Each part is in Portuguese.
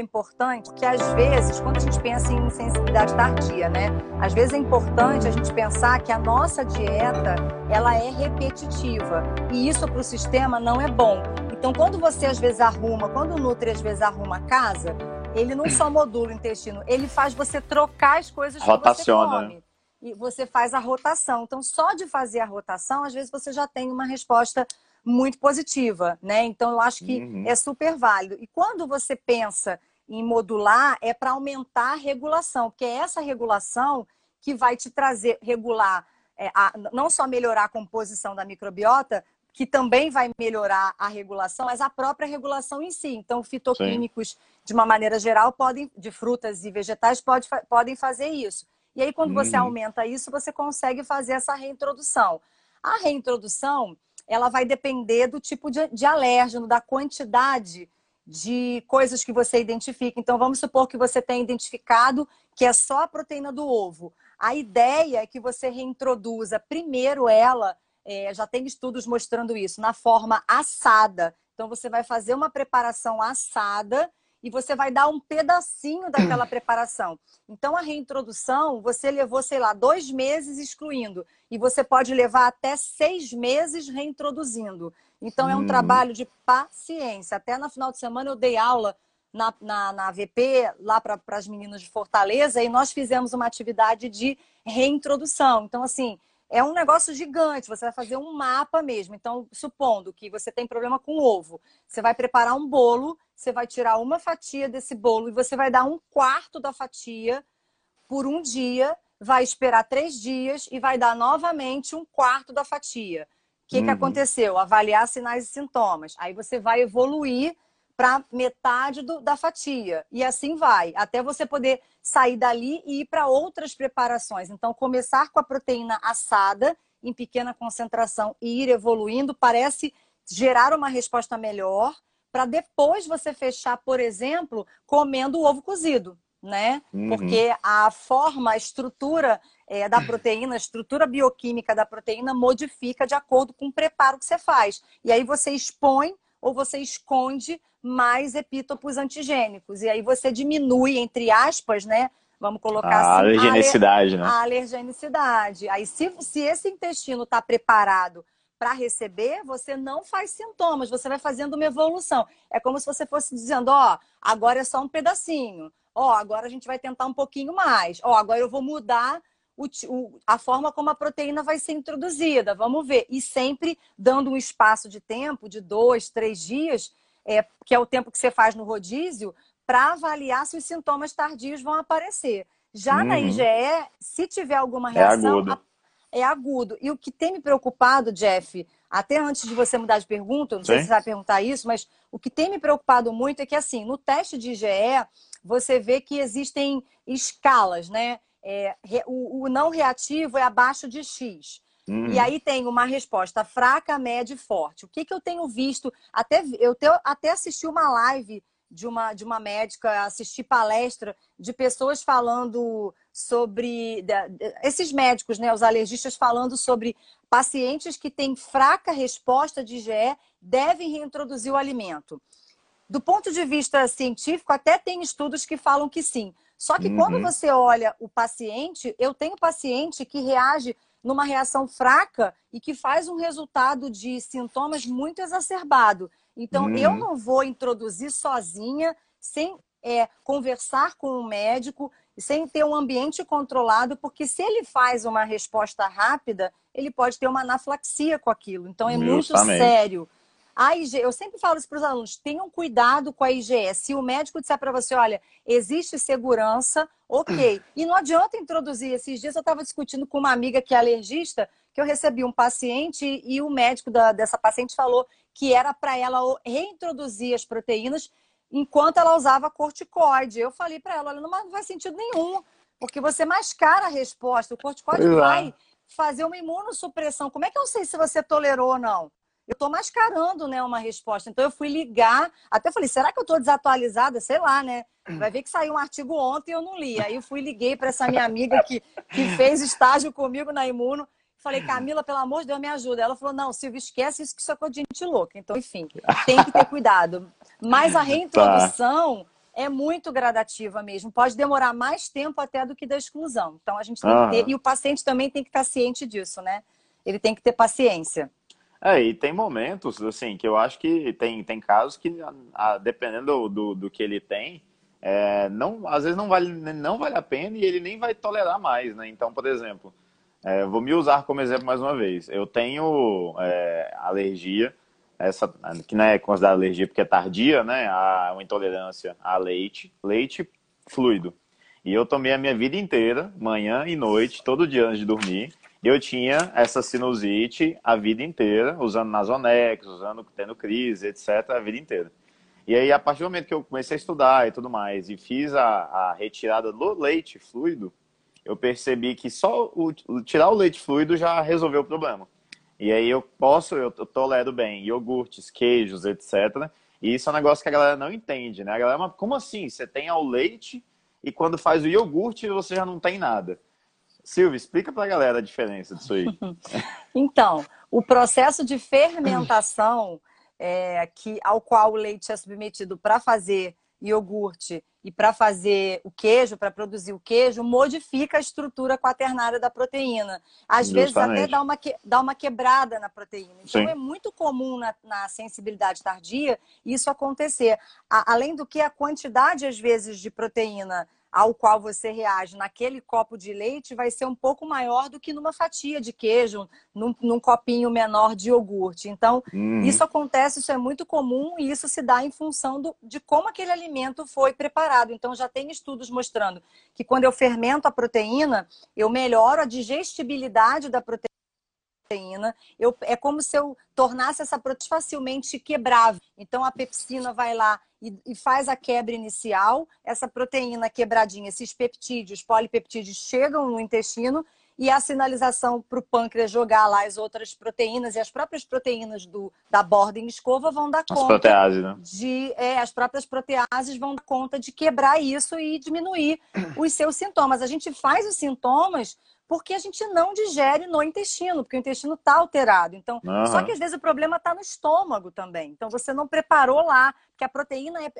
importante que às vezes, quando a gente pensa em insensibilidade tardia, né? Às vezes é importante a gente pensar que a nossa dieta, ela é repetitiva e isso para o sistema não é bom. Então, quando você às vezes arruma, quando o Nutri às vezes arruma a casa, ele não só modula o intestino, ele faz você trocar as coisas Rotaciona. que você come. E você faz a rotação. Então, só de fazer a rotação, às vezes você já tem uma resposta muito positiva, né? Então, eu acho que uhum. é super válido. E quando você pensa em modular é para aumentar a regulação, porque é essa regulação que vai te trazer, regular, é, a, não só melhorar a composição da microbiota, que também vai melhorar a regulação, mas a própria regulação em si. Então, fitoquímicos, Sim. de uma maneira geral, podem, de frutas e vegetais, pode, podem fazer isso. E aí, quando você uhum. aumenta isso, você consegue fazer essa reintrodução. A reintrodução, ela vai depender do tipo de, de alérgeno, da quantidade de coisas que você identifica. Então, vamos supor que você tenha identificado que é só a proteína do ovo. A ideia é que você reintroduza primeiro ela, é, já tem estudos mostrando isso, na forma assada. Então, você vai fazer uma preparação assada e você vai dar um pedacinho daquela preparação. Então, a reintrodução, você levou, sei lá, dois meses excluindo, e você pode levar até seis meses reintroduzindo. Então, é um hum. trabalho de paciência. Até no final de semana eu dei aula na, na, na VP, lá para as meninas de Fortaleza, e nós fizemos uma atividade de reintrodução. Então, assim, é um negócio gigante. Você vai fazer um mapa mesmo. Então, supondo que você tem problema com ovo, você vai preparar um bolo, você vai tirar uma fatia desse bolo e você vai dar um quarto da fatia por um dia, vai esperar três dias e vai dar novamente um quarto da fatia que, uhum. que aconteceu? Avaliar sinais e sintomas. Aí você vai evoluir para metade do, da fatia. E assim vai, até você poder sair dali e ir para outras preparações. Então, começar com a proteína assada em pequena concentração e ir evoluindo parece gerar uma resposta melhor para depois você fechar, por exemplo, comendo o ovo cozido, né? Uhum. Porque a forma, a estrutura é, da proteína, a estrutura bioquímica da proteína modifica de acordo com o preparo que você faz. E aí você expõe ou você esconde mais epítopos antigênicos. E aí você diminui, entre aspas, né? Vamos colocar a assim. Alergenicidade, a, né? A alergenicidade. Aí, se, se esse intestino está preparado para receber, você não faz sintomas, você vai fazendo uma evolução. É como se você fosse dizendo, ó, agora é só um pedacinho. Ó, oh, agora a gente vai tentar um pouquinho mais. Ó, oh, agora eu vou mudar o, o, a forma como a proteína vai ser introduzida. Vamos ver. E sempre dando um espaço de tempo de dois, três dias, é, que é o tempo que você faz no rodízio, para avaliar se os sintomas tardios vão aparecer. Já uhum. na IgE, se tiver alguma é reação, é agudo. é agudo. E o que tem me preocupado, Jeff, até antes de você mudar de pergunta, não Sim. sei se você vai perguntar isso, mas o que tem me preocupado muito é que, assim, no teste de IgE, você vê que existem escalas, né? é, o, o, não reativo é abaixo de X. Uhum. E aí tem uma resposta fraca, média e forte. O que, que eu tenho visto? Até, eu te, até assisti uma live de uma, de uma médica, assisti palestra de pessoas falando sobre. Esses médicos, né, os alergistas, falando sobre pacientes que têm fraca resposta de IgE devem reintroduzir o alimento. Do ponto de vista científico, até tem estudos que falam que sim. Só que uhum. quando você olha o paciente, eu tenho paciente que reage numa reação fraca e que faz um resultado de sintomas muito exacerbado. Então, uhum. eu não vou introduzir sozinha, sem é, conversar com o um médico, sem ter um ambiente controlado, porque se ele faz uma resposta rápida, ele pode ter uma anaflaxia com aquilo. Então, é Justamente. muito sério. A IgE, eu sempre falo isso para os alunos, tenham cuidado com a IgE. Se o médico disser para você, olha, existe segurança, ok. E não adianta introduzir. Esses dias eu estava discutindo com uma amiga que é alergista, que eu recebi um paciente e o médico da, dessa paciente falou que era para ela reintroduzir as proteínas enquanto ela usava corticoide. Eu falei para ela, olha, não faz sentido nenhum, porque você mascara a resposta. O corticoide Exato. vai fazer uma imunossupressão. Como é que eu sei se você tolerou ou não? Eu estou mascarando né, uma resposta. Então eu fui ligar, até falei, será que eu estou desatualizada? Sei lá, né? Vai ver que saiu um artigo ontem e eu não li. Aí eu fui liguei para essa minha amiga que, que fez estágio comigo na Imuno. Falei, Camila, pelo amor de Deus, me ajuda. Ela falou, não, Silvio, esquece isso que isso é coisa de gente louca. Então, enfim, tem que ter cuidado. Mas a reintrodução, tá. é muito gradativa mesmo. Pode demorar mais tempo até do que da exclusão. Então a gente tem que ter, e o paciente também tem que estar ciente disso, né? Ele tem que ter paciência. É, e tem momentos, assim, que eu acho que tem, tem casos que, a, dependendo do, do que ele tem, é, não, às vezes não vale, não vale a pena e ele nem vai tolerar mais, né? Então, por exemplo, é, vou me usar como exemplo mais uma vez. Eu tenho é, alergia, essa que não é considerada alergia porque é tardia, né? A uma intolerância a leite, leite fluido. E eu tomei a minha vida inteira, manhã e noite, todo dia antes de dormir. Eu tinha essa sinusite a vida inteira, usando Nasonex, usando tendo crise, etc, a vida inteira. E aí, a partir do momento que eu comecei a estudar e tudo mais, e fiz a, a retirada do leite fluido, eu percebi que só o, tirar o leite fluido já resolveu o problema. E aí eu posso, eu, tolero bem iogurtes, queijos, etc. E isso é um negócio que a galera não entende, né? A galera, como assim? Você tem o leite e quando faz o iogurte você já não tem nada. Silvia, explica para a galera a diferença disso aí. então, o processo de fermentação é, que, ao qual o leite é submetido para fazer iogurte e para fazer o queijo, para produzir o queijo, modifica a estrutura quaternária da proteína. Às Justamente. vezes até dá uma, que, dá uma quebrada na proteína. Então Sim. é muito comum na, na, sensibilidade tardia isso acontecer. A, além do que a quantidade, às vezes, de proteína ao qual você reage naquele copo de leite vai ser um pouco maior do que numa fatia de queijo, num, num copinho menor de iogurte. Então, uhum. isso acontece, isso é muito comum e isso se dá em função do, de como aquele alimento foi preparado. Então, já tem estudos mostrando que quando eu fermento a proteína, eu melhoro a digestibilidade da proteína proteína, eu, é como se eu tornasse essa proteína facilmente quebrável. Então a pepsina vai lá e, e, faz a quebra inicial, essa proteína quebradinha, esses peptídeos, polipeptídeos chegam no intestino e a sinalização para o pâncreas jogar lá as outras proteínas e as próprias proteínas do, da borda em escova vão dar conta. As proteases, né? De, é, as próprias proteases vão dar conta de quebrar isso e diminuir os seus sintomas. A gente faz os sintomas porque a gente não digere no intestino, porque o intestino está alterado. Então, uhum. só que às vezes o problema está no estômago também. Então, você não preparou lá, que a proteína é,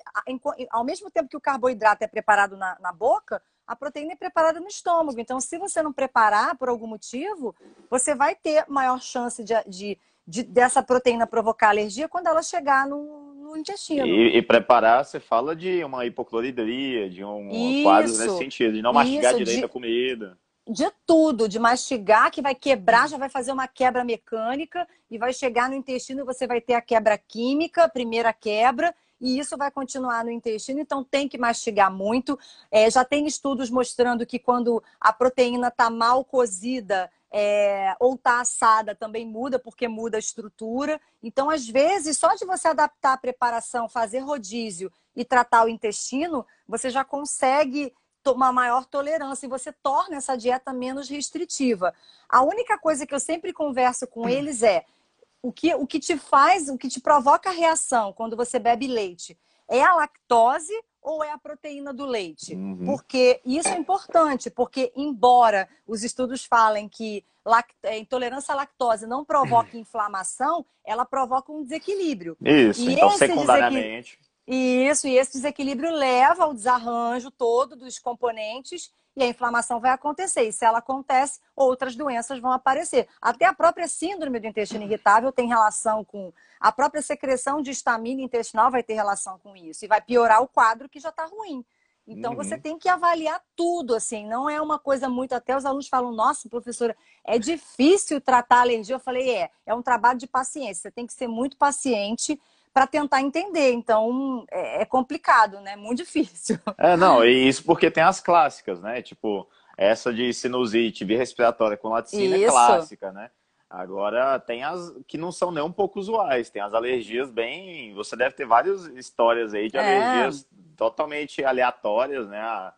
ao mesmo tempo que o carboidrato é preparado na, na boca, a proteína é preparada no estômago. Então, se você não preparar por algum motivo, você vai ter maior chance de, de, de dessa proteína provocar alergia quando ela chegar no, no intestino. E, e, preparar, você fala de uma hipocloridria, de um isso, quadro nesse sentido, de não mastigar isso, direito de... a comida de tudo, de mastigar, que vai quebrar, já vai fazer uma quebra mecânica e vai chegar no intestino você vai ter a quebra química, primeira quebra, e isso vai continuar no intestino, então tem que mastigar muito. É, já tem estudos mostrando que quando a proteína está mal cozida é, ou está assada, também muda, porque muda a estrutura. Então, às vezes, só de você adaptar a preparação, fazer rodízio e tratar o intestino, você já consegue uma maior tolerância e você torna essa dieta menos restritiva. A única coisa que eu sempre converso com hum. eles é o que, o que te faz, o que te provoca a reação quando você bebe leite é a lactose ou é a proteína do leite? Uhum. Porque isso é importante, porque embora os estudos falem que. É, intolerância à lactose não provoca inflamação, ela provoca um desequilíbrio. Isso, e então secundariamente. Isso, e esse desequilíbrio leva ao desarranjo todo dos componentes e a inflamação vai acontecer. E se ela acontece, outras doenças vão aparecer. Até a própria síndrome do intestino irritável tem relação com. A própria secreção de estamina intestinal vai ter relação com isso. E vai piorar o quadro que já está ruim. Então, uhum. você tem que avaliar tudo, assim, não é uma coisa muito. Até os alunos falam, nossa, professora, é difícil tratar alergia. Eu falei, é, é um trabalho de paciência. Você tem que ser muito paciente para tentar entender. Então, é, é, complicado, né? Muito difícil. É, não, e isso porque tem as clássicas, né? Tipo, essa de sinusite, via respiratória com laticina é clássica, né? Agora, tem as que não são nem um pouco usuais. Tem as alergias bem... Você deve ter várias histórias aí de é. alergias totalmente aleatórias, né? A,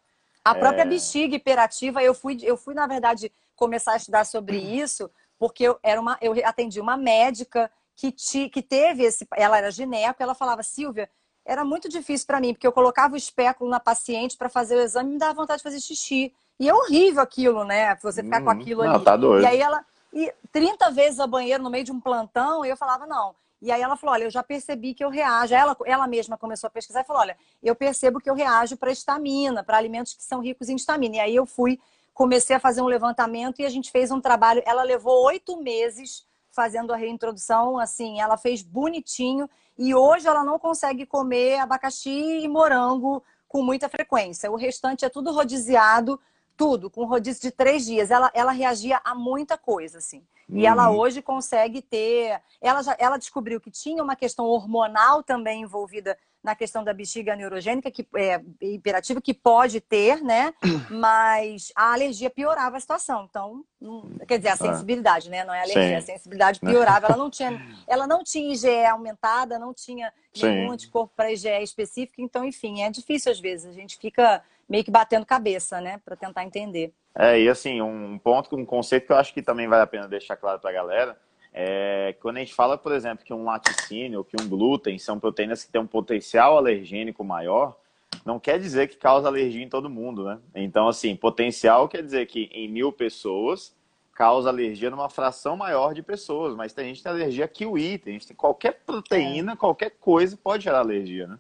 a própria é... bexiga hiperativa, eu fui, eu fui, na verdade, começar a estudar sobre isso, porque eu, era uma, eu atendi uma médica que, te, que teve esse. Ela era gineco, ela falava, Silvia, era muito difícil para mim, porque eu colocava o espéculo na paciente para fazer o exame e me dava vontade de fazer xixi. E é horrível aquilo, né? Você ficar uhum. com aquilo não, ali. Tá doido. E aí ela. E 30 vezes ao banheiro no meio de um plantão, e eu falava, não. E aí ela falou: olha, eu já percebi que eu reajo. Ela, ela mesma começou a pesquisar e falou: olha, eu percebo que eu reajo para estamina, para alimentos que são ricos em estamina. E aí eu fui, comecei a fazer um levantamento e a gente fez um trabalho. Ela levou oito meses fazendo a reintrodução, assim, ela fez bonitinho. E hoje ela não consegue comer abacaxi e morango com muita frequência. O restante é tudo rodiziado, tudo, com rodízio de três dias. Ela, ela reagia a muita coisa, assim. E ela uhum. hoje consegue ter. Ela, já, ela descobriu que tinha uma questão hormonal também envolvida na questão da bexiga neurogênica, que é hiperativa, que pode ter, né? Mas a alergia piorava a situação. Então, não, quer dizer, a tá. sensibilidade, né? Não é alergia, Sim. a sensibilidade piorava. Ela não tinha, ela não tinha IgE aumentada, não tinha nenhum anticorpo para IgE específico. Então, enfim, é difícil às vezes. A gente fica meio que batendo cabeça, né? Para tentar entender. É, e assim, um ponto, um conceito que eu acho que também vale a pena deixar claro para a galera é, quando a gente fala, por exemplo, que um laticínio ou que um glúten são proteínas que têm um potencial alergênico maior, não quer dizer que causa alergia em todo mundo, né? Então, assim, potencial quer dizer que em mil pessoas causa alergia numa fração maior de pessoas, mas tem gente que tem alergia a kiwi, tem gente que tem qualquer proteína, é. qualquer coisa pode gerar alergia, né?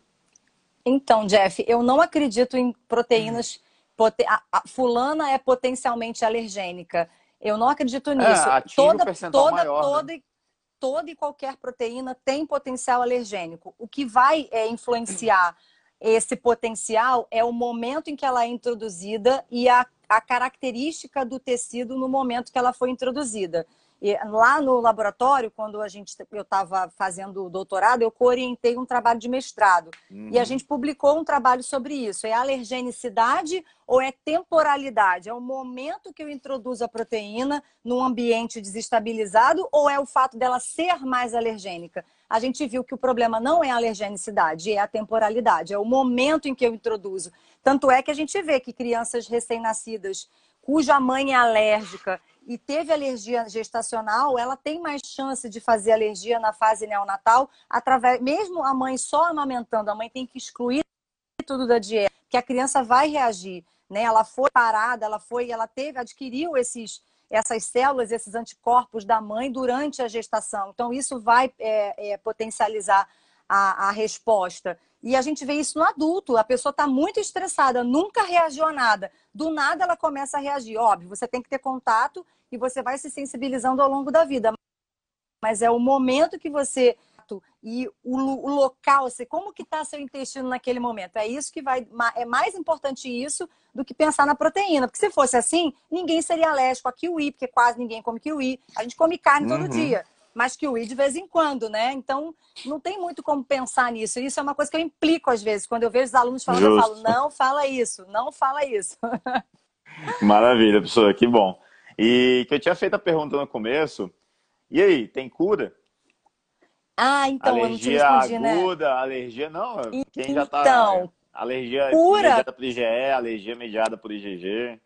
Então, Jeff, eu não acredito em proteínas. A, a, fulana é potencialmente alergênica. Eu não acredito é, nisso. É, toda, toda, maior, toda, né? toda e qualquer proteína tem potencial alergênico. O que vai é, influenciar esse potencial é o momento em que ela é introduzida e a, a característica do tecido no momento que ela foi introduzida. E lá no laboratório, quando a gente, eu estava fazendo o doutorado, eu orientei um trabalho de mestrado. Uhum. E a uhum. gente publicou um trabalho sobre isso. É alergenicidade ou é temporalidade? É o momento que eu introduzo a proteína num ambiente desestabilizado ou é o fato dela ser mais alergênica? A gente viu que o problema não é a alergenicidade, é a temporalidade, é o momento em que eu introduzo. Tanto é que a gente vê que crianças recém-nascidas cuja mãe é alérgica e teve alergia gestacional, ela tem mais chance de fazer alergia na fase neonatal, através, mesmo a mãe só amamentando, a mãe tem que excluir tudo da dieta, que a criança vai reagir, né? Ela foi parada, ela foi, ela teve, adquiriu esses essas células, esses anticorpos da mãe durante a gestação. Então, isso vai é, é, potencializar a, a resposta. E a gente vê isso no adulto. A pessoa está muito estressada, nunca reagiu a nada. Do nada ela começa a reagir. Óbvio, você tem que ter contato e você vai se sensibilizando ao longo da vida. Mas é o momento que você e o, o local, assim, como que está seu intestino naquele momento. É isso que vai. É mais importante isso do que pensar na proteína. Porque se fosse assim, ninguém seria alérgico a kiwi, porque quase ninguém come kiwi. A gente come carne todo uhum. dia mas que o I de vez em quando, né? Então, não tem muito como pensar nisso. Isso é uma coisa que eu implico às vezes. Quando eu vejo os alunos falando, Justo. eu falo, não fala isso, não fala isso. Maravilha, professora, que bom. E que eu tinha feito a pergunta no começo, e aí, tem cura? Ah, então, alergia eu não te respondi, né? aguda, né? alergia, não, quem já tá... Então, alergia cura... mediada por IgE, alergia mediada por IgG.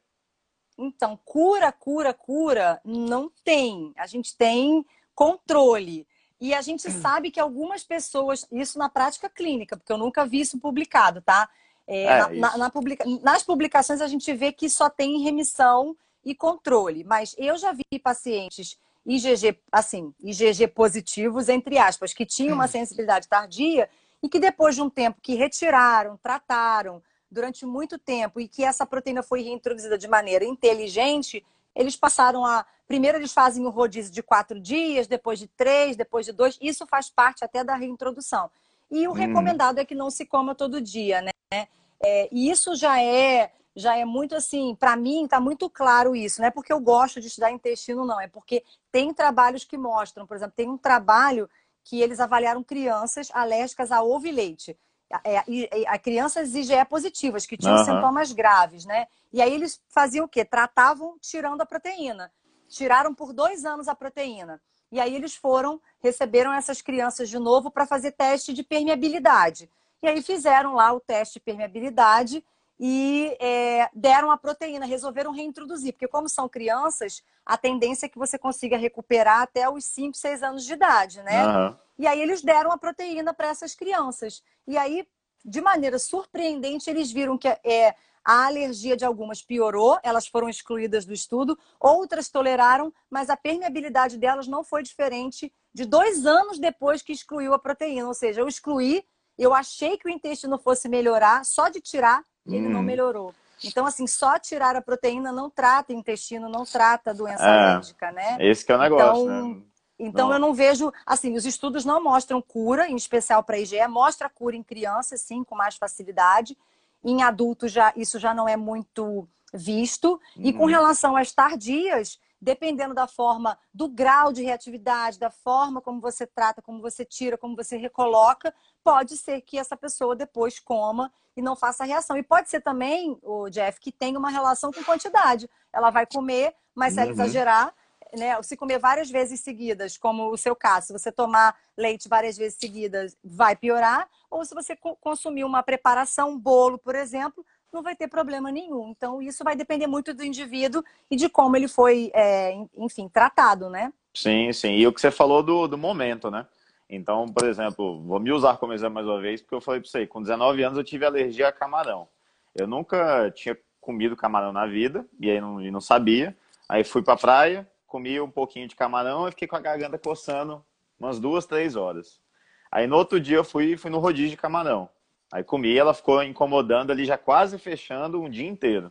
Então, cura, cura, cura, não tem. A gente tem controle. E a gente hum. sabe que algumas pessoas, isso na prática clínica, porque eu nunca vi isso publicado, tá? É, é, na, na publica... Nas publicações a gente vê que só tem remissão e controle, mas eu já vi pacientes IgG, assim, IgG positivos, entre aspas, que tinham uma hum. sensibilidade tardia e que depois de um tempo que retiraram, trataram durante muito tempo e que essa proteína foi reintroduzida de maneira inteligente, eles passaram a. Primeiro, eles fazem o rodízio de quatro dias, depois de três, depois de dois. Isso faz parte até da reintrodução. E o hum. recomendado é que não se coma todo dia, né? É, e isso já é já é muito assim, para mim está muito claro isso, não é porque eu gosto de estudar intestino, não, é porque tem trabalhos que mostram, por exemplo, tem um trabalho que eles avaliaram crianças alérgicas a ovo e leite é, a, crianças IgE positivas, que tinham uhum. sintomas graves, né? E aí eles faziam o quê? Tratavam tirando a proteína. Tiraram por dois anos a proteína. E aí eles foram, receberam essas crianças de novo para fazer teste de permeabilidade. E aí fizeram lá o teste de permeabilidade e é, deram a proteína, resolveram reintroduzir, porque como são crianças, a tendência é que você consiga recuperar até os 5, 6 anos de idade, né? Uhum. E aí eles deram a proteína para essas crianças. E aí, de maneira surpreendente, eles viram que é, a alergia de algumas piorou, elas foram excluídas do estudo, outras toleraram, mas a permeabilidade delas não foi diferente de dois anos depois que excluiu a proteína. Ou seja, eu excluí, eu achei que o intestino fosse melhorar, só de tirar, ele hum. não melhorou. Então, assim, só tirar a proteína não trata intestino, não trata doença é, alérgica, né? Esse que é o negócio, então, né? Então, não. eu não vejo, assim, os estudos não mostram cura, em especial para IgE, mostra cura em crianças, sim, com mais facilidade. Em adultos, já, isso já não é muito visto. E com uhum. relação às tardias, dependendo da forma, do grau de reatividade, da forma como você trata, como você tira, como você recoloca, pode ser que essa pessoa depois coma e não faça reação. E pode ser também, o Jeff, que tenha uma relação com quantidade. Ela vai comer, mas se ela uhum. exagerar, né, se comer várias vezes seguidas, como o seu caso, se você tomar leite várias vezes seguidas, vai piorar, ou se você consumir uma preparação, um bolo, por exemplo, não vai ter problema nenhum. Então, isso vai depender muito do indivíduo e de como ele foi, é, enfim, tratado, né? Sim, sim. E o que você falou do, do momento, né? Então, por exemplo, vou me usar como exemplo mais uma vez, porque eu falei para você, com 19 anos eu tive alergia a camarão. Eu nunca tinha comido camarão na vida, e aí não, e não sabia. Aí fui para a praia, comi um pouquinho de camarão e fiquei com a garganta coçando umas duas, três horas. Aí no outro dia eu fui, fui no rodízio de camarão. Aí comi, ela ficou incomodando ali, já quase fechando um dia inteiro.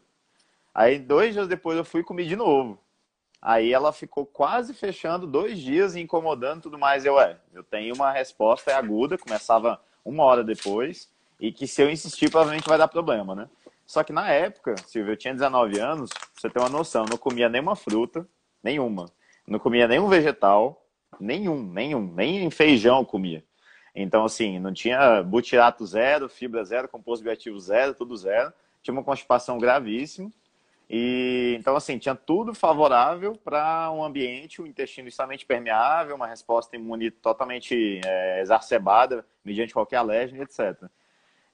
Aí dois dias depois eu fui e comi de novo. Aí ela ficou quase fechando dois dias e incomodando tudo mais. Eu, é, eu tenho uma resposta aguda, começava uma hora depois, e que se eu insistir, provavelmente vai dar problema, né? Só que na época, Silvio, eu tinha 19 anos, pra você ter uma noção, eu não comia nenhuma fruta, nenhuma. Não comia nenhum vegetal, nenhum, nenhum, nem feijão comia. Então, assim, não tinha butirato zero, fibra zero, composto bioativo zero, tudo zero. Tinha uma constipação gravíssima. E então, assim, tinha tudo favorável para um ambiente, um intestino extremamente permeável, uma resposta imune totalmente é, exacerbada, mediante qualquer alérgeno, etc.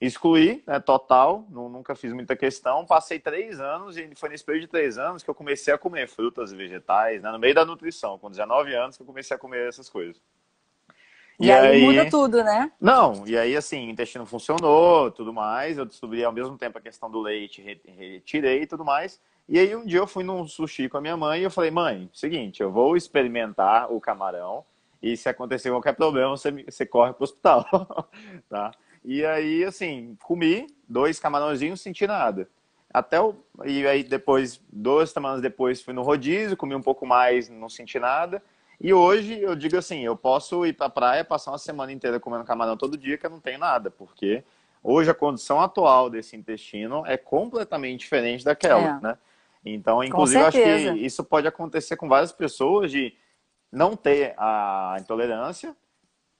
Excluí, né, total, nunca fiz muita questão. Passei três anos e foi nesse período de três anos que eu comecei a comer frutas e vegetais, né, no meio da nutrição, com 19 anos que eu comecei a comer essas coisas. E, e aí, aí, muda tudo, né? Não, e aí assim, o intestino funcionou, tudo mais. Eu descobri ao mesmo tempo a questão do leite, retirei e tudo mais. E aí um dia eu fui num sushi com a minha mãe e eu falei, mãe, seguinte, eu vou experimentar o camarão e se acontecer qualquer problema, você, você corre pro hospital, tá? E aí, assim, comi dois camarãozinhos, senti nada. Até o... E aí depois, duas semanas depois, fui no rodízio, comi um pouco mais, não senti nada. E hoje eu digo assim, eu posso ir para a praia, passar uma semana inteira comendo camarão todo dia, que eu não tenho nada, porque hoje a condição atual desse intestino é completamente diferente daquela, é. né? Então, inclusive, eu acho que isso pode acontecer com várias pessoas de não ter a intolerância,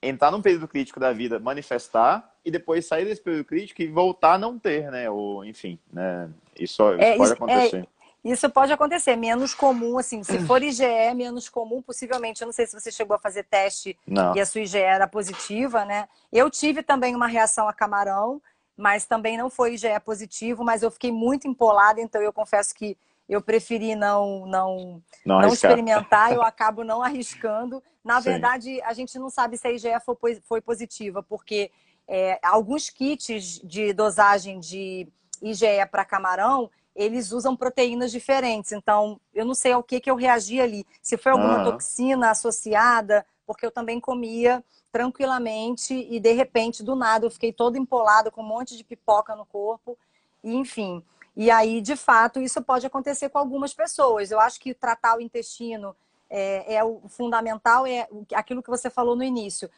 entrar num período crítico da vida, manifestar e depois sair desse período crítico e voltar a não ter, né? Ou, enfim, né? Isso, isso é, pode acontecer. É, isso pode acontecer, menos comum, assim, se for IgE, menos comum, possivelmente. Eu não sei se você chegou a fazer teste não. e a sua IgE era positiva, né? Eu tive também uma reação a camarão, mas também não foi IgE positivo, mas eu fiquei muito empolada, então eu confesso que eu preferi não, não, não, não experimentar, eu acabo não arriscando. Na Sim. verdade, a gente não sabe se a IgE foi, foi positiva, porque é, alguns kits de dosagem de IgE para camarão, eles usam proteínas diferentes. Então, eu não sei ao que, que eu reagi ali. Se foi alguma toxina associada, porque eu também comia tranquilamente e, de repente, do nada, eu fiquei toda empolada com um monte de pipoca no corpo. E, enfim, e aí, de fato, isso pode acontecer com algumas pessoas. Eu acho que tratar o intestino é, é o fundamental, é aquilo que você falou no início.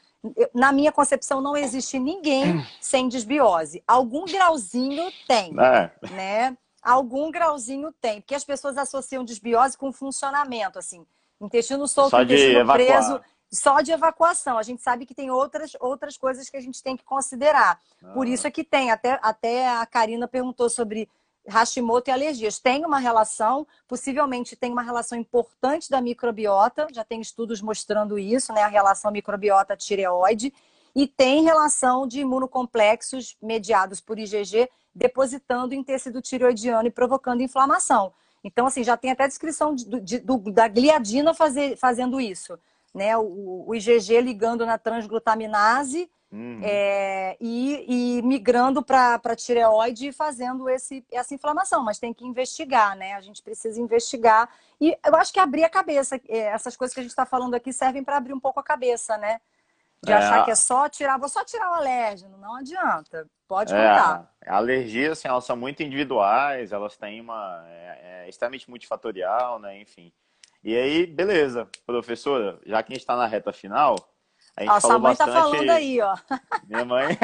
Na minha concepção, não existe ninguém sem desbiose. Algum grauzinho tem, é. né? Algum grauzinho tem, porque as pessoas associam desbiose com funcionamento, assim, intestino solto, só intestino preso, só de evacuação. A gente sabe que tem outras, outras coisas que a gente tem que considerar. Ah. Por isso é que tem. Até, até a Karina perguntou sobre Hashimoto e alergias. Tem uma relação, possivelmente tem uma relação importante da microbiota, já tem estudos mostrando isso, né? A relação microbiota-tireoide, e tem relação de imunocomplexos mediados por IgG depositando em tecido tireoidiano e provocando inflamação. Então, assim, já tem até descrição de, de, do, da gliadina fazer, fazendo isso. Né? O, o IgG ligando na transglutaminase uhum. é, e, e, migrando para a tireoide e fazendo esse, essa inflamação. Mas tem que investigar, né? A gente precisa investigar. E eu acho que abrir a cabeça, é, essas coisas que a gente está falando aqui servem para abrir um pouco a cabeça, né? De é, achar que é só tirar, vou só tirar o alérgeno, não adianta. Pode é, contar. Alergias, assim, elas são muito individuais, elas têm uma. É, é extremamente multifatorial, né? Enfim. E aí, beleza, professora, já que a gente está na reta final, a gente ó, falou sua mãe bastante... tá falando aí, ó. Minha mãe?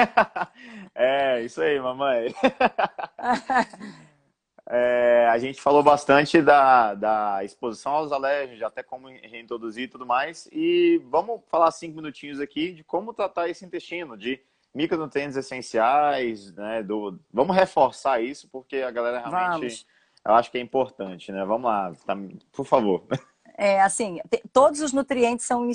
é, isso aí, mamãe. é, a gente falou bastante da, da exposição aos alérgenos, até como reintroduzir e tudo mais. E vamos falar cinco minutinhos aqui de como tratar esse intestino, de micronutrientes essenciais, né? Do... Vamos reforçar isso, porque a galera realmente... Vamos. Eu acho que é importante, né? Vamos lá, tá... por favor. É, assim, todos os nutrientes são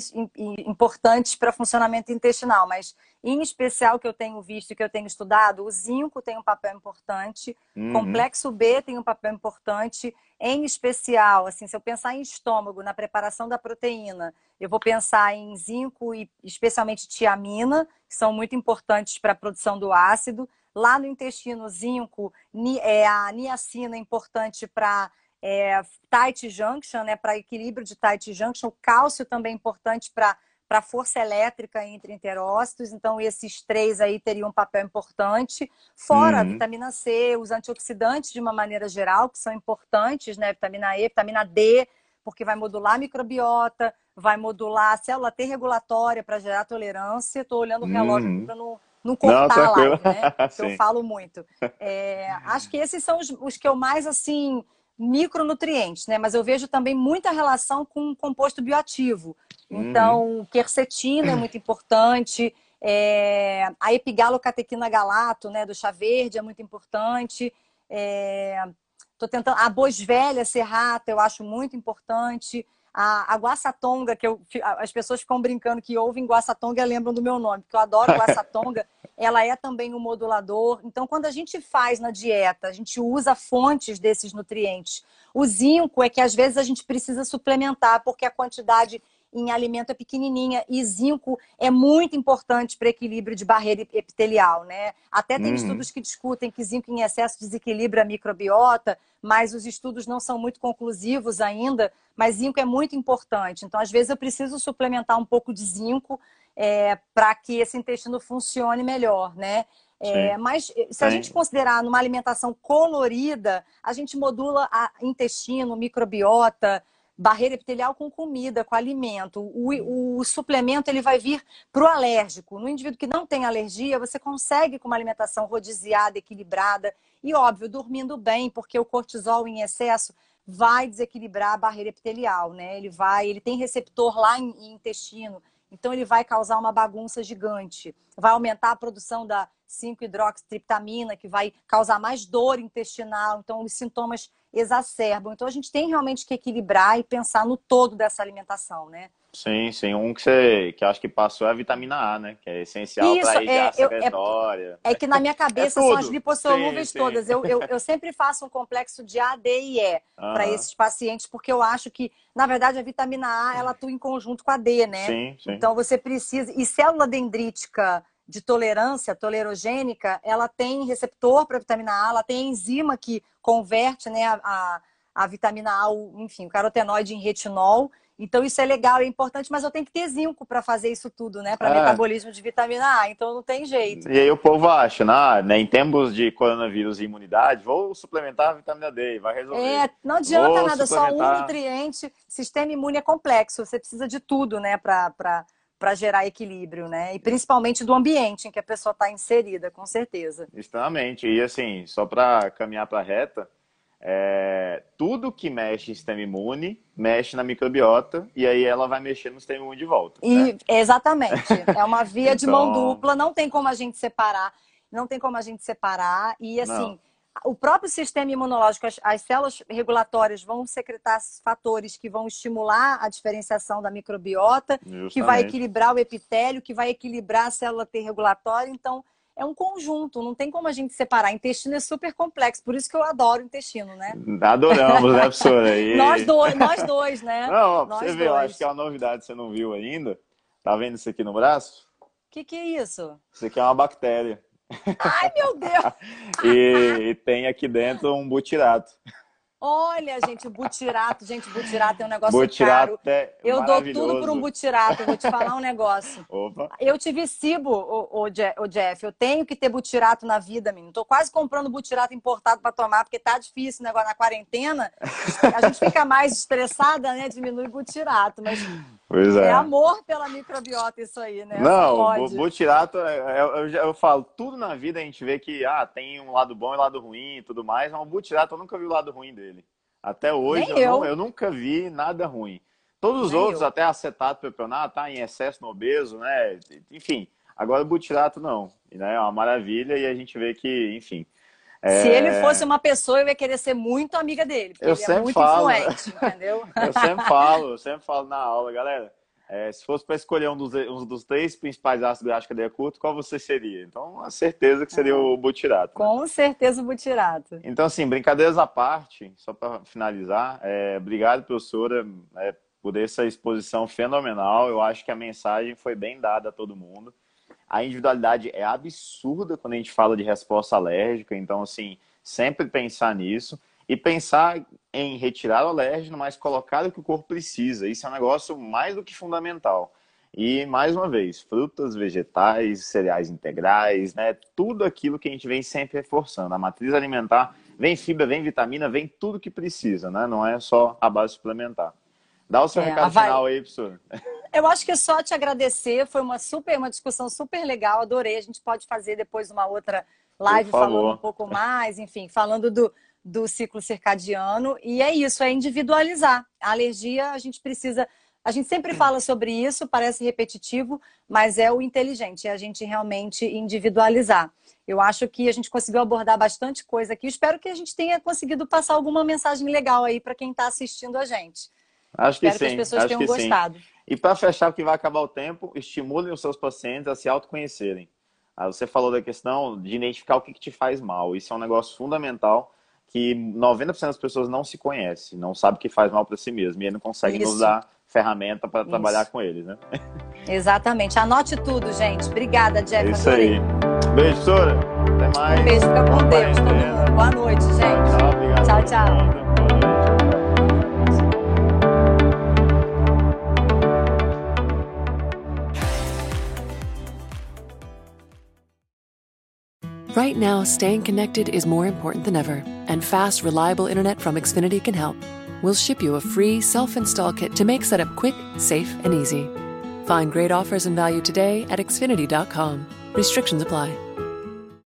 importantes para funcionamento intestinal, mas em especial que eu tenho visto e que eu tenho estudado, o zinco tem um papel importante, uhum. complexo B tem um papel importante, em especial, assim, se eu pensar em estômago, na preparação da proteína, eu vou pensar em zinco e especialmente tiamina, que são muito importantes para a produção do ácido. Lá no intestino, zinco, é, a niacina é importante para é, tight junction, né, para equilíbrio de tight junction. O cálcio também é importante para para força elétrica entre enterócitos, então esses três aí teriam um papel importante, fora uhum. a vitamina C, os antioxidantes de uma maneira geral, que são importantes, né? Vitamina E, vitamina D, porque vai modular a microbiota, vai modular a célula T regulatória para gerar tolerância. Estou olhando o relógio uhum. para não, não cortar live, né? eu falo muito. É, acho que esses são os, os que eu mais assim micronutrientes, né? Mas eu vejo também muita relação com o composto bioativo. Uhum. Então, uhum. quercetina é muito importante, é... a epigalocatequina galato, né, do chá verde é muito importante. É... Tô tentando a bosvelha serrata, eu acho muito importante. A, a guaçatonga, que eu, as pessoas ficam brincando que ouvem guaçatonga e lembram do meu nome, porque eu adoro guaçatonga. ela é também um modulador. Então, quando a gente faz na dieta, a gente usa fontes desses nutrientes. O zinco é que às vezes a gente precisa suplementar, porque a quantidade em alimento é pequenininha e zinco é muito importante para equilíbrio de barreira epitelial, né? Até tem uhum. estudos que discutem que zinco em excesso desequilibra a microbiota, mas os estudos não são muito conclusivos ainda, mas zinco é muito importante. Então, às vezes eu preciso suplementar um pouco de zinco é, para que esse intestino funcione melhor, né? É, mas se Sim. a gente considerar numa alimentação colorida, a gente modula a intestino, microbiota, barreira epitelial com comida, com alimento. O, o suplemento ele vai vir para o alérgico. No indivíduo que não tem alergia, você consegue com uma alimentação rodiziada, equilibrada e, óbvio, dormindo bem, porque o cortisol em excesso vai desequilibrar a barreira epitelial, né? Ele vai, ele tem receptor lá em, em intestino, então ele vai causar uma bagunça gigante. Vai aumentar a produção da 5-hidroxitriptamina, que vai causar mais dor intestinal. Então os sintomas exacerbam. Então a gente tem realmente que equilibrar e pensar no todo dessa alimentação, né? Sim, sim. Um que você que acho que passou é a vitamina A, né? Que é essencial para ir é, secretória. É, é, que na minha cabeça é são as lipossolúveis sim, todas. Sim. Eu, eu, eu, sempre faço um complexo de A, D e E para esses pacientes, porque eu acho que, na verdade, a vitamina A ela atua em conjunto com a D, né? Sim, sim. Então você precisa. E célula dendrítica de tolerância, tolerogênica, ela tem receptor para vitamina A, ela tem enzima que converte né, a, a, a vitamina A, o, enfim, o carotenoide em retinol. Então isso é legal, é importante, mas eu tenho que ter zinco para fazer isso tudo, né? Para é. metabolismo de vitamina A, então não tem jeito. E aí o povo acha, né? né em tempos de coronavírus e imunidade, vou suplementar a vitamina D, vai resolver. É, não adianta vou nada, só um nutriente. Sistema imune é complexo, você precisa de tudo, né? Para para gerar equilíbrio, né? E principalmente do ambiente em que a pessoa está inserida, com certeza. Extremamente. E assim, só para caminhar para a reta, é, tudo que mexe no sistema imune mexe na microbiota e aí ela vai mexer no sistema imune de volta. E, né? Exatamente. É uma via então... de mão então dupla, não tem como a gente separar. Não tem como a gente separar. E assim. Não o próprio sistema imunológico, as, as, células regulatórias vão secretar fatores que vão estimular a diferenciação da microbiota, Justamente. que vai equilibrar o epitélio, que vai equilibrar a célula T regulatória. Então, é um conjunto, não tem como a gente separar. Intestino é super complexo, por isso que eu adoro intestino, né? Adoramos, né, professora? E... nós, dois, nós dois, né? Não, nós você dois. viu, acho que é uma novidade que você não viu ainda. Tá vendo isso aqui no braço? O que, que é isso? Isso aqui é uma bactéria. Ai, meu Deus! e, e, tem aqui dentro um butirato. Olha, gente, butirato, gente, butirato é um negócio butirato caro. É eu dou tudo por um butirato, vou te falar um negócio. Opa. Eu tive cibo, o, o, Jeff, eu tenho que ter butirato na vida, menino. Tô quase comprando butirato importado para tomar, porque tá difícil o negócio na quarentena. A gente fica mais estressada, né? Diminui butirato, mas Pois é. É amor pela microbiota isso aí, né? Não, o butirato, é, é, eu, eu, eu, falo, tudo na vida a gente vê que ah, tem um lado bom e lado ruim e tudo mais, mas o butirato eu nunca vi o lado ruim dele. Até hoje eu. Não, eu, nunca vi nada ruim. Todos os Nem outros, até acetato, pepeonato, tá em excesso no obeso, né? Enfim, agora o butirato não. Né? É uma maravilha e a gente vê que, enfim, se ele é. fosse uma pessoa, eu ia querer ser muito amiga dele, porque eu ele é muito falo. influente, entendeu? eu sempre falo, eu sempre falo na aula, galera. É, se fosse para escolher um dos, um dos três principais ácidos graxos de cadeia curta, qual você seria? Então, a certeza que seria o butirato. Né? Com certeza o butirato. Então, assim, brincadeiras à parte, só para finalizar, é, obrigado, professora, é, por essa exposição fenomenal. Eu acho que a mensagem foi bem dada a todo mundo a individualidade é absurda quando a gente fala de resposta alérgica, então, assim, sempre pensar nisso e pensar em retirar o alérgeno, mas colocar o que o corpo precisa. Isso é um negócio mais do que fundamental. E, mais uma vez, frutas, vegetais, cereais integrais, né? Tudo aquilo que a gente vem sempre reforçando. A matriz alimentar vem fibra, vem vitamina, vem tudo que precisa, né? Não é só a base suplementar. Dá o seu é, recado vai... final aí, professor. Eu acho que é só te agradecer. Foi uma super, uma discussão super legal. Adorei. A gente pode fazer depois uma outra live falando um pouco mais, enfim, falando do, do ciclo circadiano. E é isso, é individualizar. A alergia, a gente precisa. A gente sempre fala sobre isso, parece repetitivo, mas é o inteligente, é a gente realmente individualizar. Eu acho que a gente conseguiu abordar bastante coisa aqui. Espero que a gente tenha conseguido passar alguma mensagem legal aí para quem está assistindo a gente. Acho que Espero sim. que as pessoas tenham gostado. Sim. E para fechar, que vai acabar o tempo, estimulem os seus pacientes a se autoconhecerem. Você falou da questão de identificar o que, que te faz mal. Isso é um negócio fundamental que 90% das pessoas não se conhecem, não sabe o que faz mal para si mesmo e não conseguem nos dar ferramenta para trabalhar com eles, né? Exatamente. Anote tudo, gente. Obrigada, Jeff. É isso Adorei. aí. Beijo, professora. Até mais. Um beijo, fica com Deus, todo mundo. Boa noite, gente. Tchau, obrigado. Tchau, tchau. Right now, staying connected is more important than ever, and fast, reliable internet from Xfinity can help. We'll ship you a free self install kit to make setup quick, safe, and easy. Find great offers and value today at Xfinity.com. Restrictions apply.